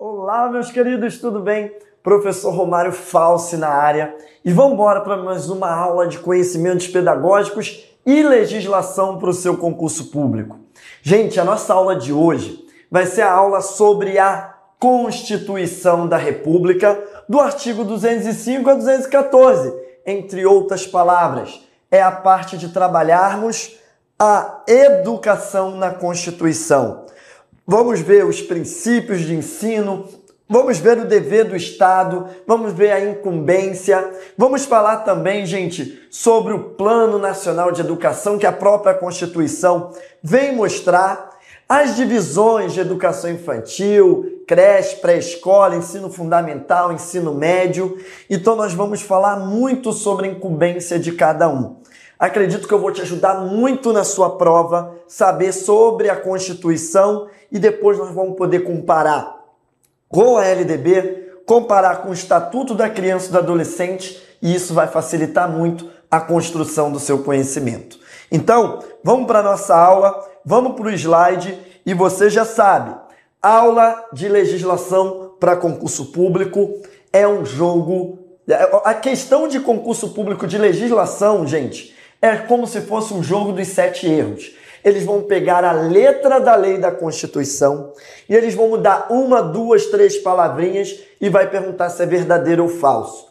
Olá, meus queridos, tudo bem? Professor Romário Falsi na área e vamos embora para mais uma aula de conhecimentos pedagógicos e legislação para o seu concurso público. Gente, a nossa aula de hoje vai ser a aula sobre a Constituição da República, do artigo 205 a 214, entre outras palavras. É a parte de trabalharmos a educação na Constituição. Vamos ver os princípios de ensino, vamos ver o dever do Estado, vamos ver a incumbência, vamos falar também, gente, sobre o Plano Nacional de Educação que a própria Constituição vem mostrar, as divisões de educação infantil, creche, pré-escola, ensino fundamental, ensino médio. Então nós vamos falar muito sobre a incumbência de cada um. Acredito que eu vou te ajudar muito na sua prova, saber sobre a Constituição e depois nós vamos poder comparar com a LDB, comparar com o Estatuto da Criança e do Adolescente e isso vai facilitar muito a construção do seu conhecimento. Então, vamos para a nossa aula, vamos para o slide e você já sabe, aula de legislação para concurso público é um jogo. A questão de concurso público de legislação, gente, é como se fosse um jogo dos sete erros. Eles vão pegar a letra da lei da Constituição e eles vão mudar uma, duas, três palavrinhas e vai perguntar se é verdadeiro ou falso.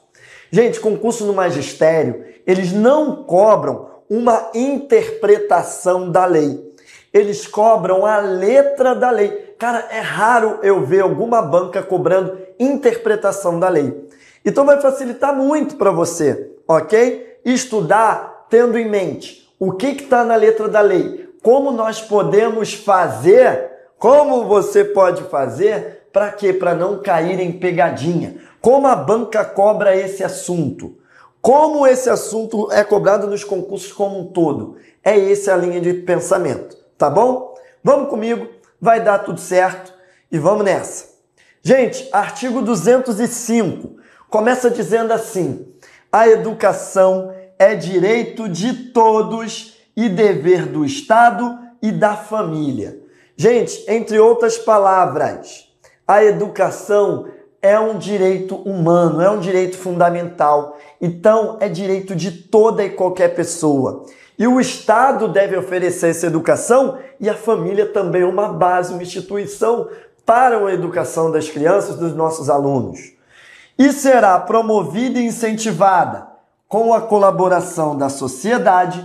Gente, concurso no magistério, eles não cobram uma interpretação da lei. Eles cobram a letra da lei. Cara, é raro eu ver alguma banca cobrando interpretação da lei. Então vai facilitar muito para você, ok? Estudar tendo em mente o que está na letra da lei, como nós podemos fazer, como você pode fazer, para quê? Para não cair em pegadinha. Como a banca cobra esse assunto? Como esse assunto é cobrado nos concursos como um todo? É essa a linha de pensamento, tá bom? Vamos comigo, vai dar tudo certo e vamos nessa. Gente, artigo 205 começa dizendo assim: a educação é direito de todos e dever do Estado e da família. Gente, entre outras palavras, a educação é um direito humano, é um direito fundamental. Então, é direito de toda e qualquer pessoa. E o Estado deve oferecer essa educação e a família também uma base, uma instituição para a educação das crianças, dos nossos alunos. E será promovida e incentivada com a colaboração da sociedade,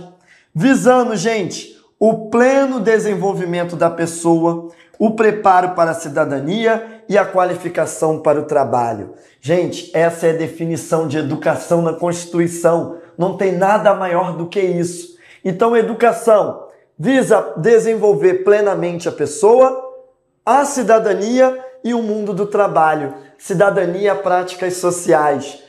visando, gente, o pleno desenvolvimento da pessoa, o preparo para a cidadania e a qualificação para o trabalho. Gente, essa é a definição de educação na Constituição. Não tem nada maior do que isso. Então, educação visa desenvolver plenamente a pessoa, a cidadania e o mundo do trabalho. Cidadania, práticas sociais.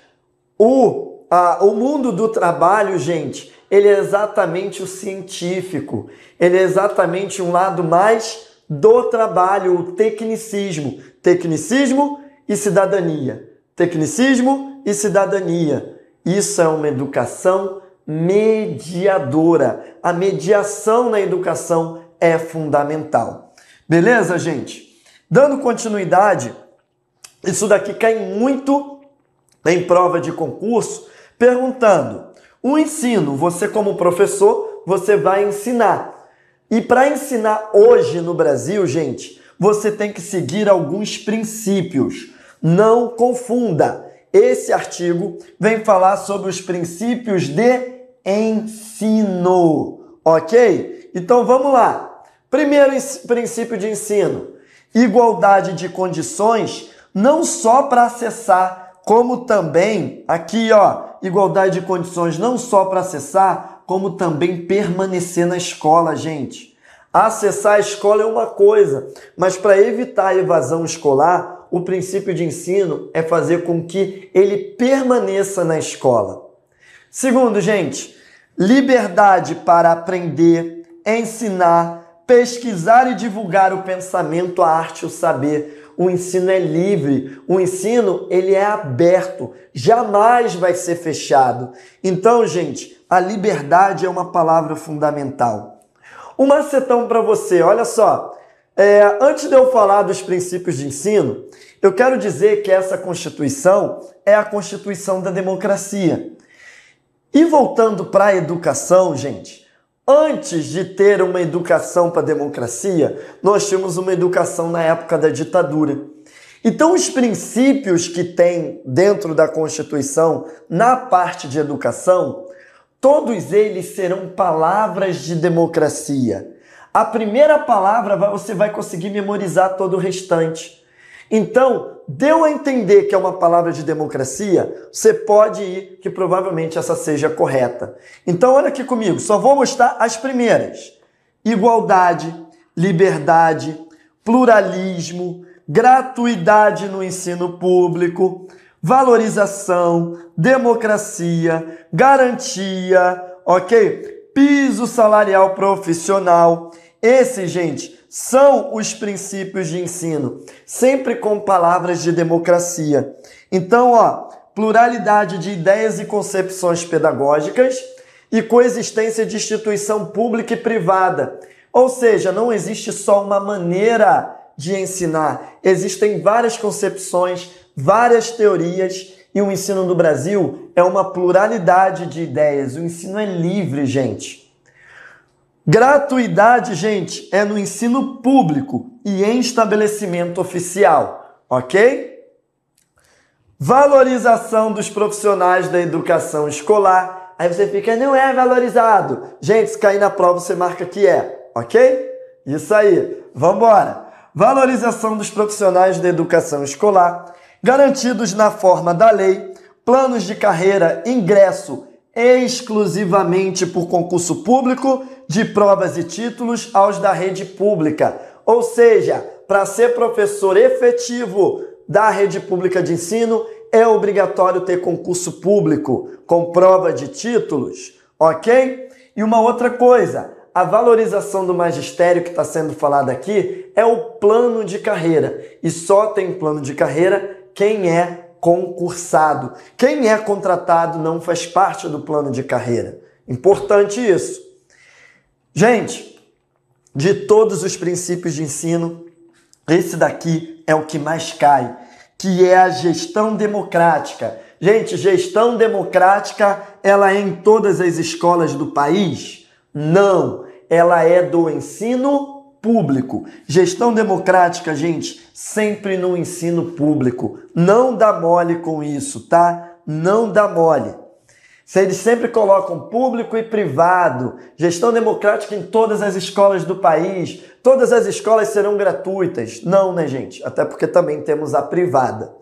O ah, o mundo do trabalho, gente, ele é exatamente o científico, ele é exatamente um lado mais do trabalho, o tecnicismo. Tecnicismo e cidadania. Tecnicismo e cidadania. Isso é uma educação mediadora. A mediação na educação é fundamental. Beleza, gente? Dando continuidade, isso daqui cai muito em prova de concurso, perguntando: o ensino, você como professor, você vai ensinar. E para ensinar hoje no Brasil, gente, você tem que seguir alguns princípios. Não confunda. Esse artigo vem falar sobre os princípios de ensino, ok? Então vamos lá. Primeiro princípio de ensino: igualdade de condições, não só para acessar, como também aqui, ó, igualdade de condições não só para acessar, como também permanecer na escola, gente. Acessar a escola é uma coisa, mas para evitar a evasão escolar, o princípio de ensino é fazer com que ele permaneça na escola. Segundo, gente, liberdade para aprender, ensinar, pesquisar e divulgar o pensamento, a arte, o saber o ensino é livre, o ensino ele é aberto, jamais vai ser fechado. Então, gente, a liberdade é uma palavra fundamental. Um macetão para você, olha só. É, antes de eu falar dos princípios de ensino, eu quero dizer que essa Constituição é a Constituição da democracia. E voltando para a educação, gente, antes de ter uma educação para a democracia, nós tínhamos uma educação na época da ditadura. Então, os princípios que tem dentro da Constituição, na parte de educação, todos eles serão palavras de democracia. A primeira palavra você vai conseguir memorizar todo o restante. Então, deu a entender que é uma palavra de democracia, você pode ir que provavelmente essa seja correta. Então, olha aqui comigo, só vou mostrar as primeiras: igualdade, liberdade, pluralismo, gratuidade no ensino público, valorização, democracia, garantia, ok? Piso salarial profissional, esses, gente, são os princípios de ensino, sempre com palavras de democracia. Então, ó, pluralidade de ideias e concepções pedagógicas e coexistência de instituição pública e privada. Ou seja, não existe só uma maneira de ensinar, existem várias concepções, várias teorias e o ensino no Brasil é uma pluralidade de ideias. O ensino é livre, gente. Gratuidade, gente, é no ensino público e em estabelecimento oficial, ok? Valorização dos profissionais da educação escolar. Aí você fica, não é valorizado. Gente, se cair na prova, você marca que é, ok? Isso aí, vamos embora. Valorização dos profissionais da educação escolar, garantidos na forma da lei, planos de carreira, ingresso exclusivamente por concurso público de provas e títulos aos da rede pública. Ou seja, para ser professor efetivo da rede pública de ensino, é obrigatório ter concurso público com prova de títulos, ok? E uma outra coisa, a valorização do magistério que está sendo falado aqui é o plano de carreira. E só tem plano de carreira quem é concursado. Quem é contratado não faz parte do plano de carreira. Importante isso. Gente, de todos os princípios de ensino, esse daqui é o que mais cai, que é a gestão democrática. Gente, gestão democrática, ela é em todas as escolas do país? Não, ela é do ensino público. Gestão democrática, gente, sempre no ensino público. Não dá mole com isso, tá? Não dá mole. Se eles sempre colocam público e privado, gestão democrática em todas as escolas do país, todas as escolas serão gratuitas. Não, né, gente? Até porque também temos a privada.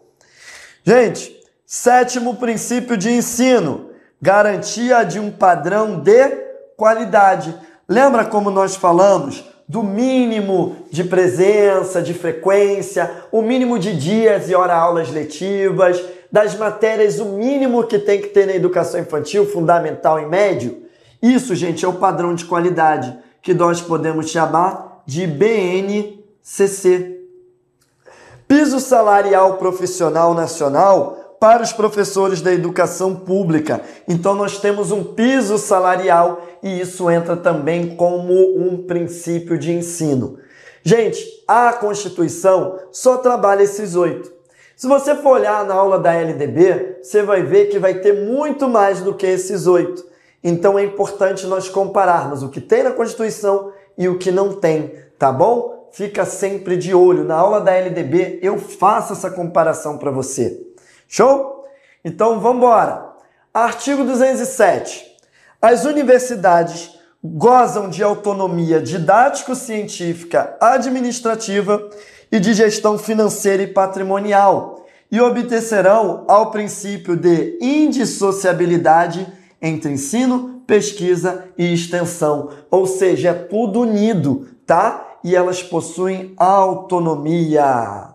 Gente, sétimo princípio de ensino: garantia de um padrão de qualidade. Lembra como nós falamos do mínimo de presença, de frequência, o mínimo de dias e hora aulas letivas, das matérias, o mínimo que tem que ter na educação infantil, fundamental e médio. Isso, gente, é o padrão de qualidade que nós podemos chamar de BNCC. Piso salarial profissional nacional para os professores da educação pública. Então nós temos um piso salarial e isso entra também como um princípio de ensino. Gente, a Constituição só trabalha esses oito. Se você for olhar na aula da LDB, você vai ver que vai ter muito mais do que esses oito. Então é importante nós compararmos o que tem na Constituição e o que não tem, tá bom? Fica sempre de olho. Na aula da LDB eu faço essa comparação para você. Show? Então vamos embora. Artigo 207. As universidades gozam de autonomia didático-científica, administrativa e de gestão financeira e patrimonial e obedecerão ao princípio de indissociabilidade entre ensino, pesquisa e extensão, ou seja, é tudo unido, tá? E elas possuem autonomia.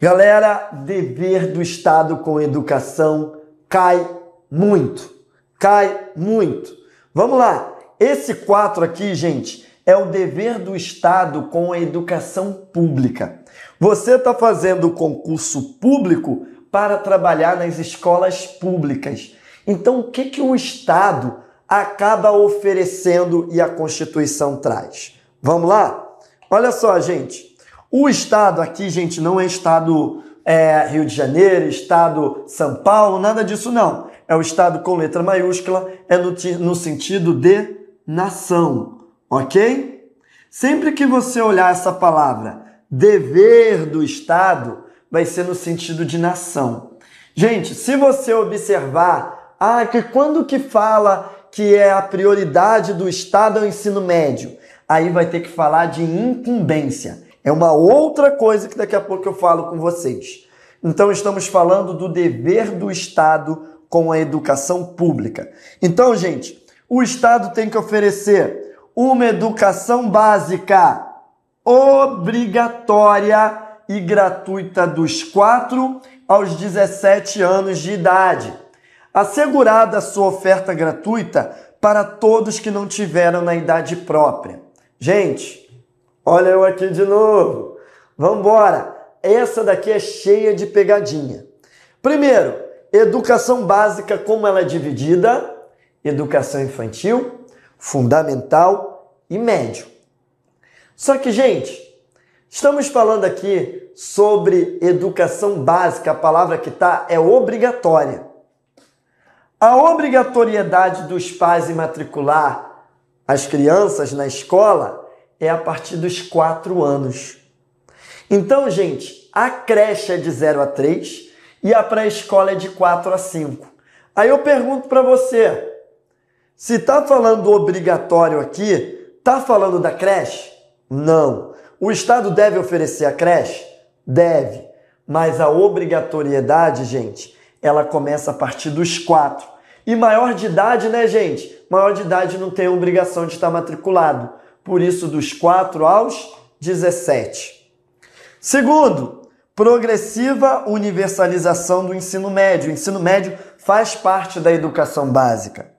Galera, dever do Estado com educação cai muito. Cai muito. Vamos lá. Esse 4 aqui, gente, é o dever do Estado com a educação pública. Você está fazendo concurso público para trabalhar nas escolas públicas. Então, o que, que o Estado acaba oferecendo e a Constituição traz? Vamos lá? Olha só, gente. O estado aqui, gente, não é estado é, Rio de Janeiro, estado São Paulo, nada disso não. É o estado com letra maiúscula, é no, no sentido de nação, ok? Sempre que você olhar essa palavra, dever do estado, vai ser no sentido de nação. Gente, se você observar, ah, que quando que fala que é a prioridade do estado é o ensino médio, aí vai ter que falar de incumbência. É uma outra coisa que daqui a pouco eu falo com vocês. Então, estamos falando do dever do Estado com a educação pública. Então, gente, o Estado tem que oferecer uma educação básica obrigatória e gratuita dos 4 aos 17 anos de idade, assegurada sua oferta gratuita para todos que não tiveram na idade própria. Gente, Olha eu aqui de novo. Vamos embora. Essa daqui é cheia de pegadinha. Primeiro, educação básica, como ela é dividida? Educação infantil, fundamental e médio. Só que, gente, estamos falando aqui sobre educação básica. A palavra que está é obrigatória. A obrigatoriedade dos pais em matricular as crianças na escola é a partir dos 4 anos. Então, gente, a creche é de 0 a 3 e a pré-escola é de 4 a 5. Aí eu pergunto para você, se tá falando obrigatório aqui, tá falando da creche? Não. O Estado deve oferecer a creche? Deve. Mas a obrigatoriedade, gente, ela começa a partir dos 4. E maior de idade, né, gente? Maior de idade não tem obrigação de estar matriculado por isso dos 4 aos 17. Segundo, progressiva universalização do ensino médio. O ensino médio faz parte da educação básica.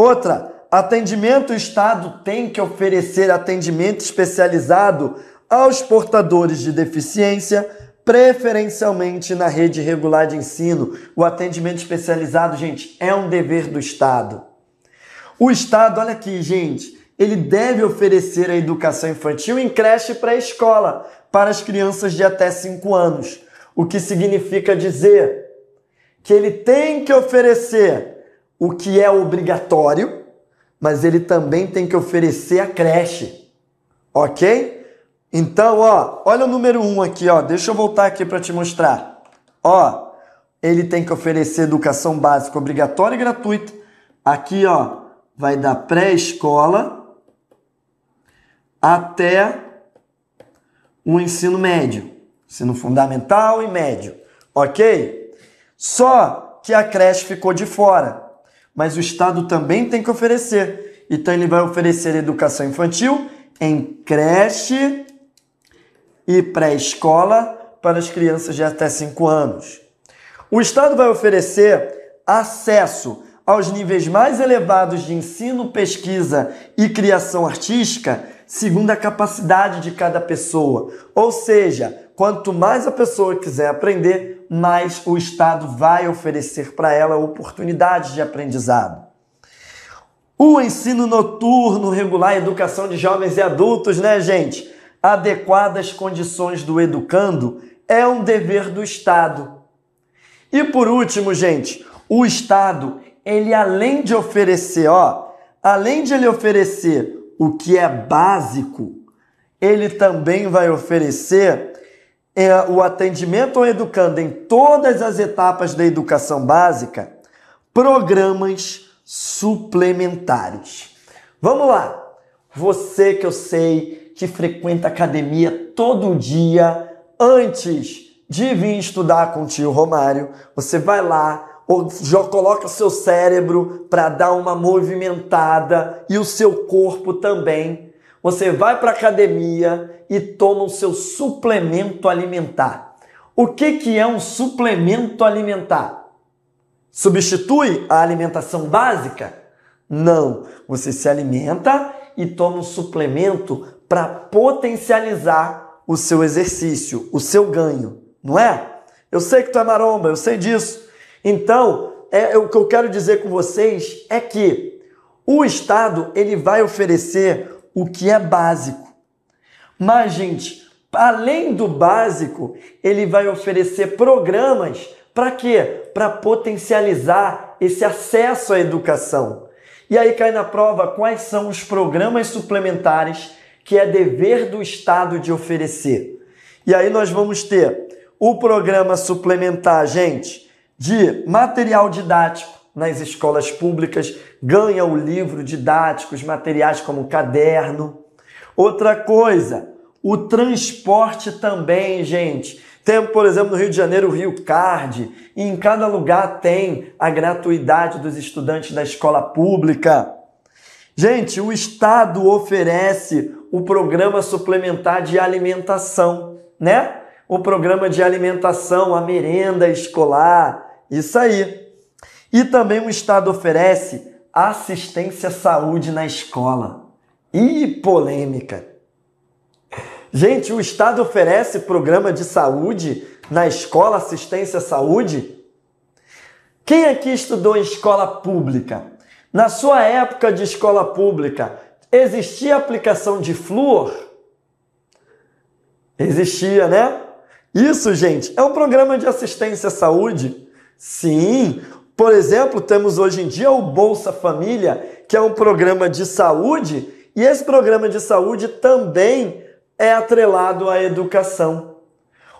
Outra, atendimento, o Estado tem que oferecer atendimento especializado aos portadores de deficiência, preferencialmente na rede regular de ensino. O atendimento especializado, gente, é um dever do Estado. O Estado, olha aqui, gente, ele deve oferecer a educação infantil em creche pré-escola para as crianças de até 5 anos, o que significa dizer que ele tem que oferecer o que é obrigatório, mas ele também tem que oferecer a creche. OK? Então, ó, olha o número 1 um aqui, ó. Deixa eu voltar aqui para te mostrar. Ó, ele tem que oferecer educação básica obrigatória e gratuita. Aqui, ó, vai dar pré-escola até o ensino médio, ensino fundamental e médio, ok? Só que a creche ficou de fora, mas o Estado também tem que oferecer. Então ele vai oferecer educação infantil em creche e pré-escola para as crianças de até 5 anos. O Estado vai oferecer acesso aos níveis mais elevados de ensino, pesquisa e criação artística segundo a capacidade de cada pessoa. Ou seja, quanto mais a pessoa quiser aprender, mais o Estado vai oferecer para ela oportunidades de aprendizado. O ensino noturno regular, educação de jovens e adultos, né, gente? Adequadas condições do educando é um dever do Estado. E por último, gente, o Estado, ele além de oferecer, ó, além de ele oferecer o que é básico, ele também vai oferecer é, o atendimento ao educando em todas as etapas da educação básica, programas suplementares. Vamos lá! Você que eu sei que frequenta academia todo dia antes de vir estudar com o tio Romário, você vai lá, já coloca seu cérebro para dar uma movimentada e o seu corpo também. Você vai para academia e toma o seu suplemento alimentar. O que, que é um suplemento alimentar? Substitui a alimentação básica? Não. Você se alimenta e toma um suplemento para potencializar o seu exercício, o seu ganho, não é? Eu sei que tu é maromba, eu sei disso. Então, é, é, o que eu quero dizer com vocês é que o Estado ele vai oferecer o que é básico. Mas, gente, além do básico, ele vai oferecer programas para quê? Para potencializar esse acesso à educação. E aí cai na prova quais são os programas suplementares que é dever do Estado de oferecer. E aí nós vamos ter o programa suplementar, gente, de material didático nas escolas públicas, ganha o livro didático, os materiais como caderno. Outra coisa, o transporte também, gente. Tem, por exemplo, no Rio de Janeiro, o Rio Card, e em cada lugar tem a gratuidade dos estudantes da escola pública. Gente, o Estado oferece o programa suplementar de alimentação, né? O programa de alimentação, a merenda escolar, isso aí. E também o Estado oferece assistência à saúde na escola. E polêmica. Gente, o Estado oferece programa de saúde na escola, assistência à saúde? Quem aqui estudou em escola pública? Na sua época de escola pública, existia aplicação de flúor? Existia, né? Isso, gente, é um programa de assistência à saúde. Sim, por exemplo, temos hoje em dia o Bolsa Família, que é um programa de saúde, e esse programa de saúde também é atrelado à educação.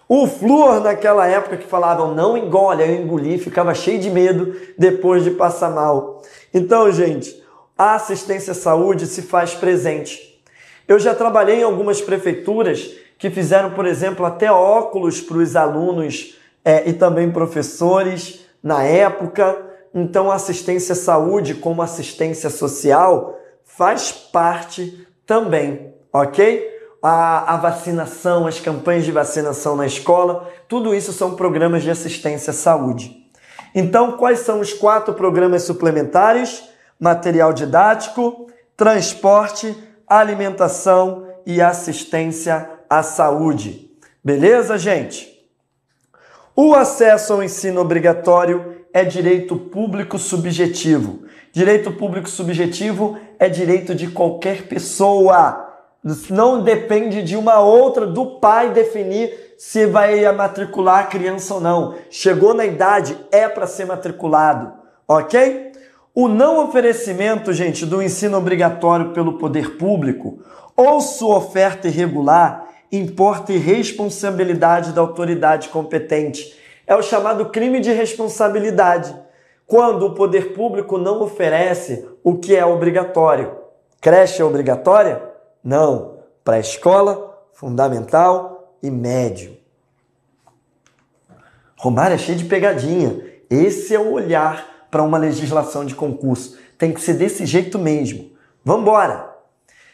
O flúor, naquela época que falavam não engole, eu engoli, ficava cheio de medo depois de passar mal. Então, gente, a assistência à saúde se faz presente. Eu já trabalhei em algumas prefeituras que fizeram, por exemplo, até óculos para os alunos é, e também professores na época. Então, a assistência à saúde, como assistência social, faz parte também, ok? a, a vacinação, as campanhas de vacinação na escola, tudo isso são programas de assistência à saúde. Então, quais são os quatro programas suplementares? Material didático, transporte, alimentação e assistência à saúde. Beleza, gente? O acesso ao ensino obrigatório é direito público subjetivo. Direito público subjetivo é direito de qualquer pessoa não depende de uma outra, do pai definir se vai matricular a criança ou não. Chegou na idade, é para ser matriculado, ok? O não oferecimento, gente, do ensino obrigatório pelo poder público ou sua oferta irregular importa irresponsabilidade da autoridade competente. É o chamado crime de responsabilidade, quando o poder público não oferece o que é obrigatório. Creche é obrigatória? Não, pré-escola, fundamental e médio. Romário é cheio de pegadinha. Esse é o olhar para uma legislação de concurso. Tem que ser desse jeito mesmo. Vamos embora!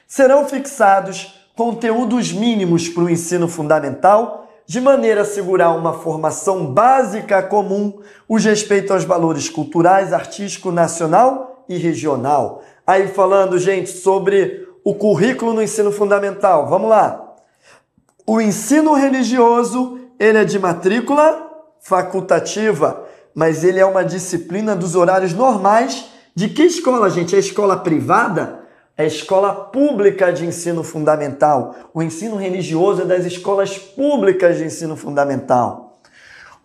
Serão fixados conteúdos mínimos para o ensino fundamental, de maneira a assegurar uma formação básica comum, os respeito aos valores culturais, artístico, nacional e regional. Aí falando, gente, sobre o currículo no ensino fundamental. Vamos lá. O ensino religioso, ele é de matrícula facultativa, mas ele é uma disciplina dos horários normais de que escola, gente? É escola privada? É escola pública de ensino fundamental. O ensino religioso é das escolas públicas de ensino fundamental.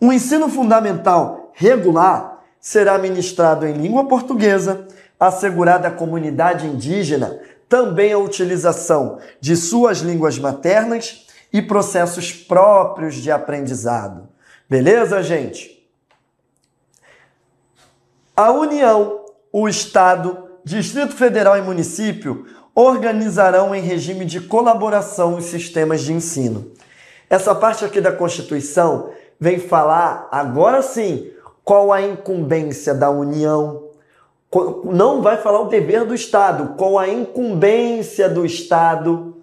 O ensino fundamental regular será ministrado em língua portuguesa, assegurada à comunidade indígena também a utilização de suas línguas maternas e processos próprios de aprendizado. Beleza, gente? A União, o Estado, Distrito Federal e município organizarão em regime de colaboração os sistemas de ensino. Essa parte aqui da Constituição vem falar, agora sim, qual a incumbência da União, não vai falar o dever do Estado, qual a incumbência do Estado.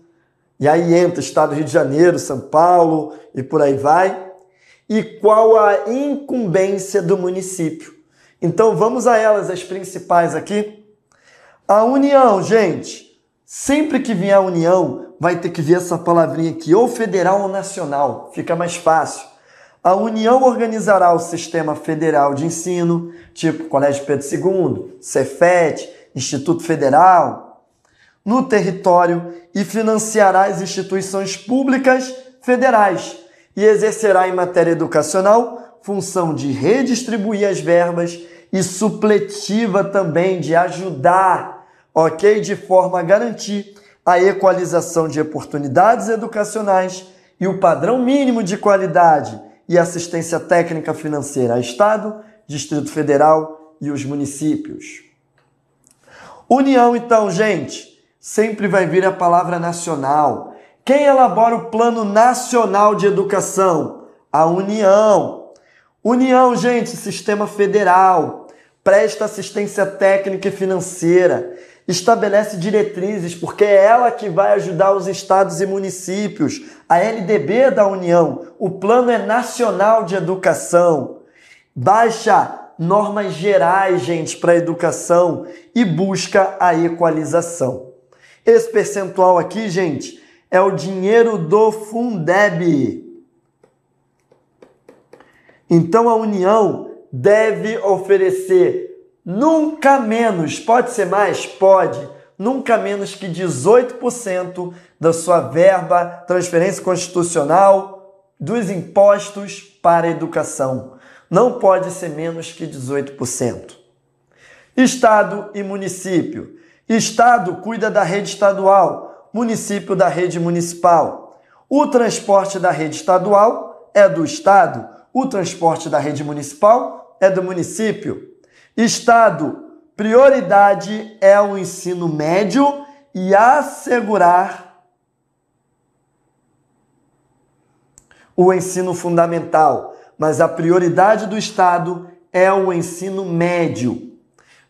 E aí entra Estado do Rio de Janeiro, São Paulo e por aí vai. E qual a incumbência do município. Então vamos a elas, as principais aqui. A união, gente. Sempre que vier a união, vai ter que vir essa palavrinha aqui, ou federal ou nacional. Fica mais fácil. A União organizará o sistema federal de ensino, tipo Colégio Pedro II, Cefet, Instituto Federal. no território e financiará as instituições públicas federais e exercerá em matéria educacional função de redistribuir as verbas e supletiva também de ajudar, ok? De forma a garantir a equalização de oportunidades educacionais e o padrão mínimo de qualidade e assistência técnica financeira a Estado, Distrito Federal e os municípios. União, então, gente, sempre vai vir a palavra nacional. Quem elabora o Plano Nacional de Educação? A União. União, gente, sistema federal, presta assistência técnica e financeira, estabelece diretrizes, porque é ela que vai ajudar os estados e municípios. A LDB da União, o Plano é Nacional de Educação, baixa normas gerais, gente, para a educação e busca a equalização. Esse percentual aqui, gente, é o dinheiro do Fundeb. Então a União deve oferecer nunca menos, pode ser mais? Pode, nunca menos que 18% da sua verba, transferência constitucional, dos impostos para a educação não pode ser menos que 18%. Estado e município. Estado cuida da rede estadual, município da rede municipal. O transporte da rede estadual é do Estado, o transporte da rede municipal é do município. Estado, prioridade é o ensino médio e assegurar o ensino fundamental mas a prioridade do Estado é o ensino médio.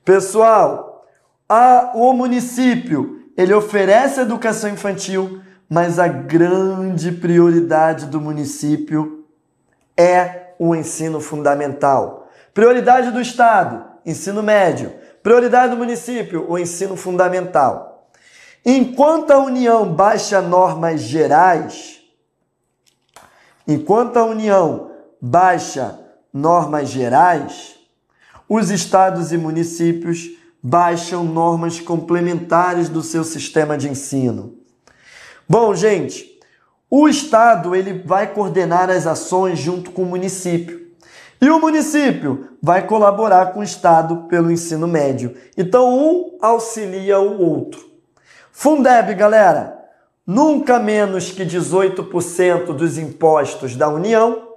Pessoal, a, o município ele oferece educação infantil, mas a grande prioridade do município é o ensino fundamental. Prioridade do Estado, ensino médio. Prioridade do município, o ensino fundamental. Enquanto a União baixa normas gerais, enquanto a União baixa normas gerais, os estados e municípios baixam normas complementares do seu sistema de ensino. Bom, gente, o estado ele vai coordenar as ações junto com o município. E o município vai colaborar com o estado pelo ensino médio. Então um auxilia o outro. Fundeb, galera, nunca menos que 18% dos impostos da União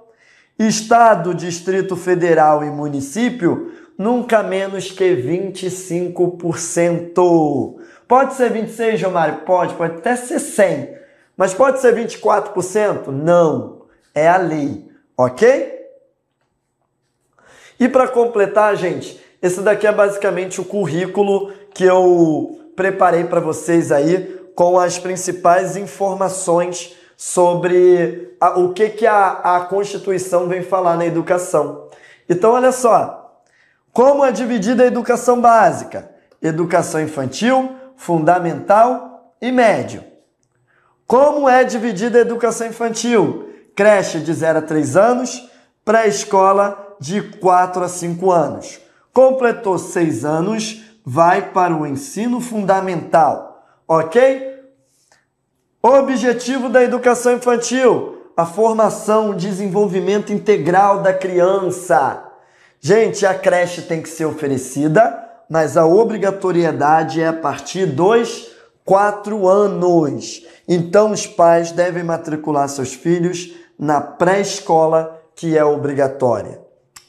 Estado, Distrito Federal e município, nunca menos que 25%. Pode ser 26, Gilmário? Pode, pode até ser 100. Mas pode ser 24%? Não. É a lei, ok? E para completar, gente, esse daqui é basicamente o currículo que eu preparei para vocês aí com as principais informações sobre a, o que, que a, a Constituição vem falar na educação. Então, olha só, como é dividida a educação básica? Educação infantil, fundamental e médio. Como é dividida a educação infantil? Creche de 0 a 3 anos, pré-escola de 4 a 5 anos. Completou 6 anos, vai para o ensino fundamental, ok? Objetivo da educação infantil: a formação, o desenvolvimento integral da criança. Gente, a creche tem que ser oferecida, mas a obrigatoriedade é a partir dos quatro anos. Então, os pais devem matricular seus filhos na pré-escola, que é obrigatória.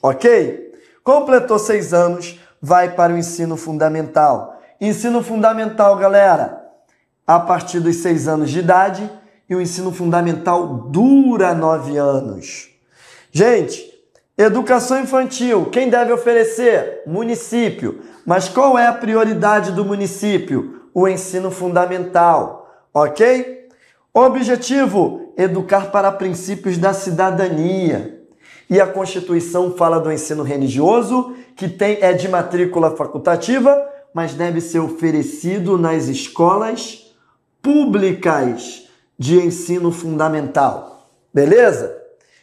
Ok? Completou seis anos, vai para o ensino fundamental. Ensino fundamental, galera a partir dos seis anos de idade e o ensino fundamental dura nove anos. Gente, educação infantil, quem deve oferecer? Município. Mas qual é a prioridade do município? O ensino fundamental, ok? Objetivo: educar para princípios da cidadania. E a Constituição fala do ensino religioso, que tem, é de matrícula facultativa, mas deve ser oferecido nas escolas públicas de ensino fundamental. Beleza?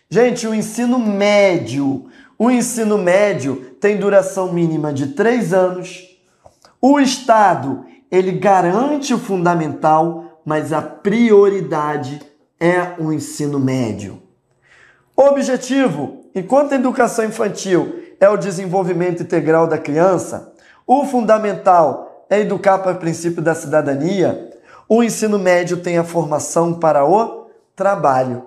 Gente, o ensino médio. O ensino médio tem duração mínima de três anos. O Estado ele garante o fundamental, mas a prioridade é o ensino médio. Objetivo: enquanto a educação infantil é o desenvolvimento integral da criança, o fundamental é educar para o princípio da cidadania, o ensino médio tem a formação para o trabalho.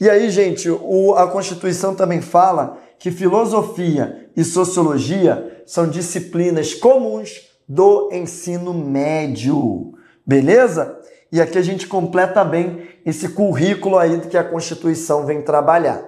E aí, gente, o, a Constituição também fala que filosofia e sociologia são disciplinas comuns do ensino médio. Beleza? E aqui a gente completa bem esse currículo aí que a Constituição vem trabalhar.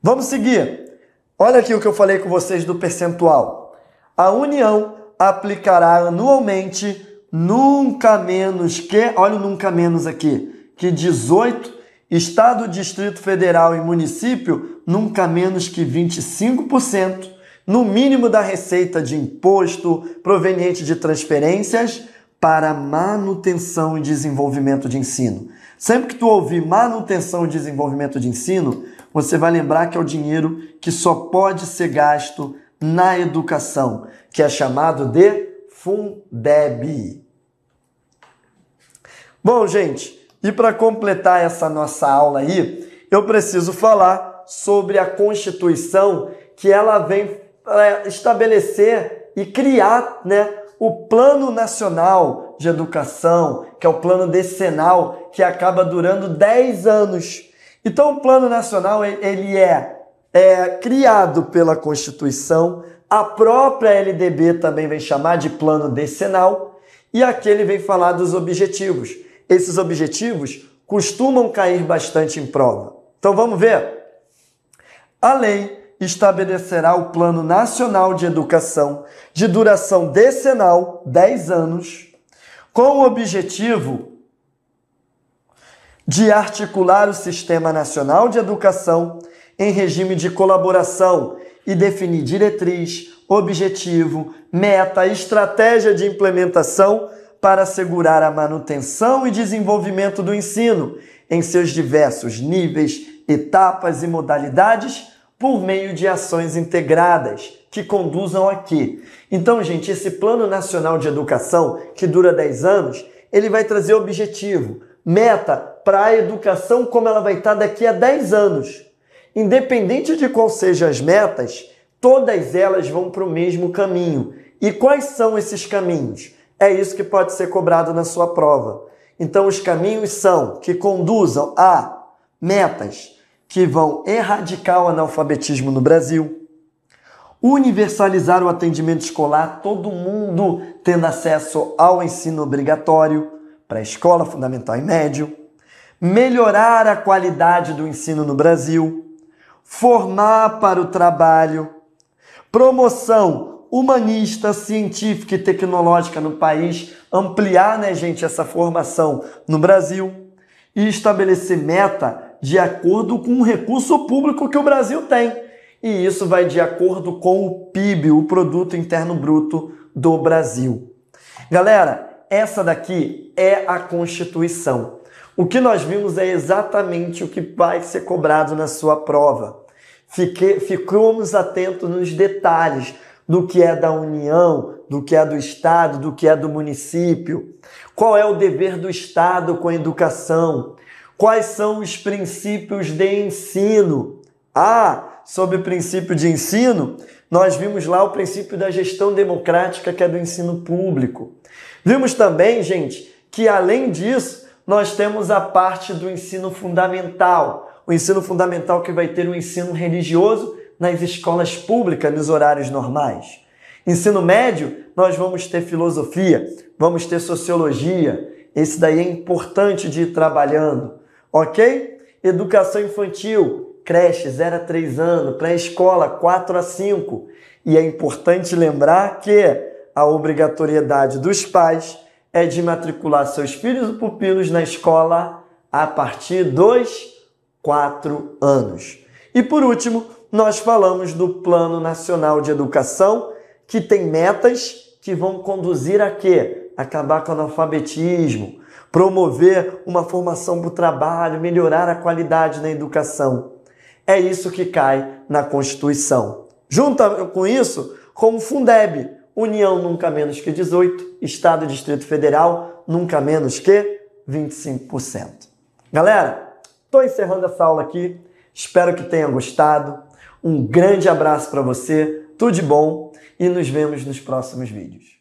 Vamos seguir. Olha aqui o que eu falei com vocês do percentual. A União aplicará anualmente nunca menos que, olha o nunca menos aqui, que 18 Estado, Distrito Federal e município, nunca menos que 25%, no mínimo da receita de imposto proveniente de transferências para manutenção e desenvolvimento de ensino. Sempre que tu ouvir manutenção e desenvolvimento de ensino, você vai lembrar que é o dinheiro que só pode ser gasto na educação, que é chamado de Fundeb. Bom, gente, e para completar essa nossa aula aí, eu preciso falar sobre a Constituição que ela vem estabelecer e criar, né, o Plano Nacional de Educação, que é o plano decenal, que acaba durando 10 anos. Então, o Plano Nacional ele é, é criado pela Constituição, a própria LDB também vem chamar de Plano Decenal, e aqui ele vem falar dos objetivos. Esses objetivos costumam cair bastante em prova. Então, vamos ver. A lei estabelecerá o Plano Nacional de Educação de duração decenal, 10 anos, com o objetivo de articular o Sistema Nacional de Educação em regime de colaboração e definir diretriz, objetivo, meta, estratégia de implementação para assegurar a manutenção e desenvolvimento do ensino em seus diversos níveis, etapas e modalidades por meio de ações integradas que conduzam a quê? Então, gente, esse Plano Nacional de Educação, que dura 10 anos, ele vai trazer objetivo, meta para a educação como ela vai estar daqui a 10 anos. Independente de qual sejam as metas, todas elas vão para o mesmo caminho. E quais são esses caminhos? É isso que pode ser cobrado na sua prova. Então, os caminhos são que conduzam a metas que vão erradicar o analfabetismo no Brasil, universalizar o atendimento escolar, todo mundo tendo acesso ao ensino obrigatório para a escola fundamental e médio, melhorar a qualidade do ensino no Brasil, formar para o trabalho, promoção humanista, científica e tecnológica no país, ampliar, né, gente, essa formação no Brasil e estabelecer meta de acordo com o recurso público que o Brasil tem. E isso vai de acordo com o PIB, o produto interno bruto do Brasil. Galera, essa daqui é a Constituição. O que nós vimos é exatamente o que vai ser cobrado na sua prova. Fique, ficamos atentos nos detalhes do que é da União, do que é do Estado, do que é do município. Qual é o dever do Estado com a educação? Quais são os princípios de ensino? Ah, sobre o princípio de ensino, nós vimos lá o princípio da gestão democrática, que é do ensino público. Vimos também, gente, que além disso, nós temos a parte do ensino fundamental. O ensino fundamental que vai ter o ensino religioso nas escolas públicas nos horários normais. Ensino médio, nós vamos ter filosofia, vamos ter sociologia. Esse daí é importante de ir trabalhando ok? Educação infantil, creche 0 a 3 anos, pré-escola 4 a 5. E é importante lembrar que a obrigatoriedade dos pais é de matricular seus filhos e pupilos na escola a partir dos 4 anos. E por último, nós falamos do Plano Nacional de Educação, que tem metas que vão conduzir a quê? Acabar com o analfabetismo, promover uma formação para o trabalho, melhorar a qualidade na educação. É isso que cai na Constituição. Junta com isso com o Fundeb, União nunca menos que 18%, Estado e Distrito Federal nunca menos que 25%. Galera, estou encerrando essa aula aqui. Espero que tenha gostado. Um grande abraço para você, tudo de bom e nos vemos nos próximos vídeos.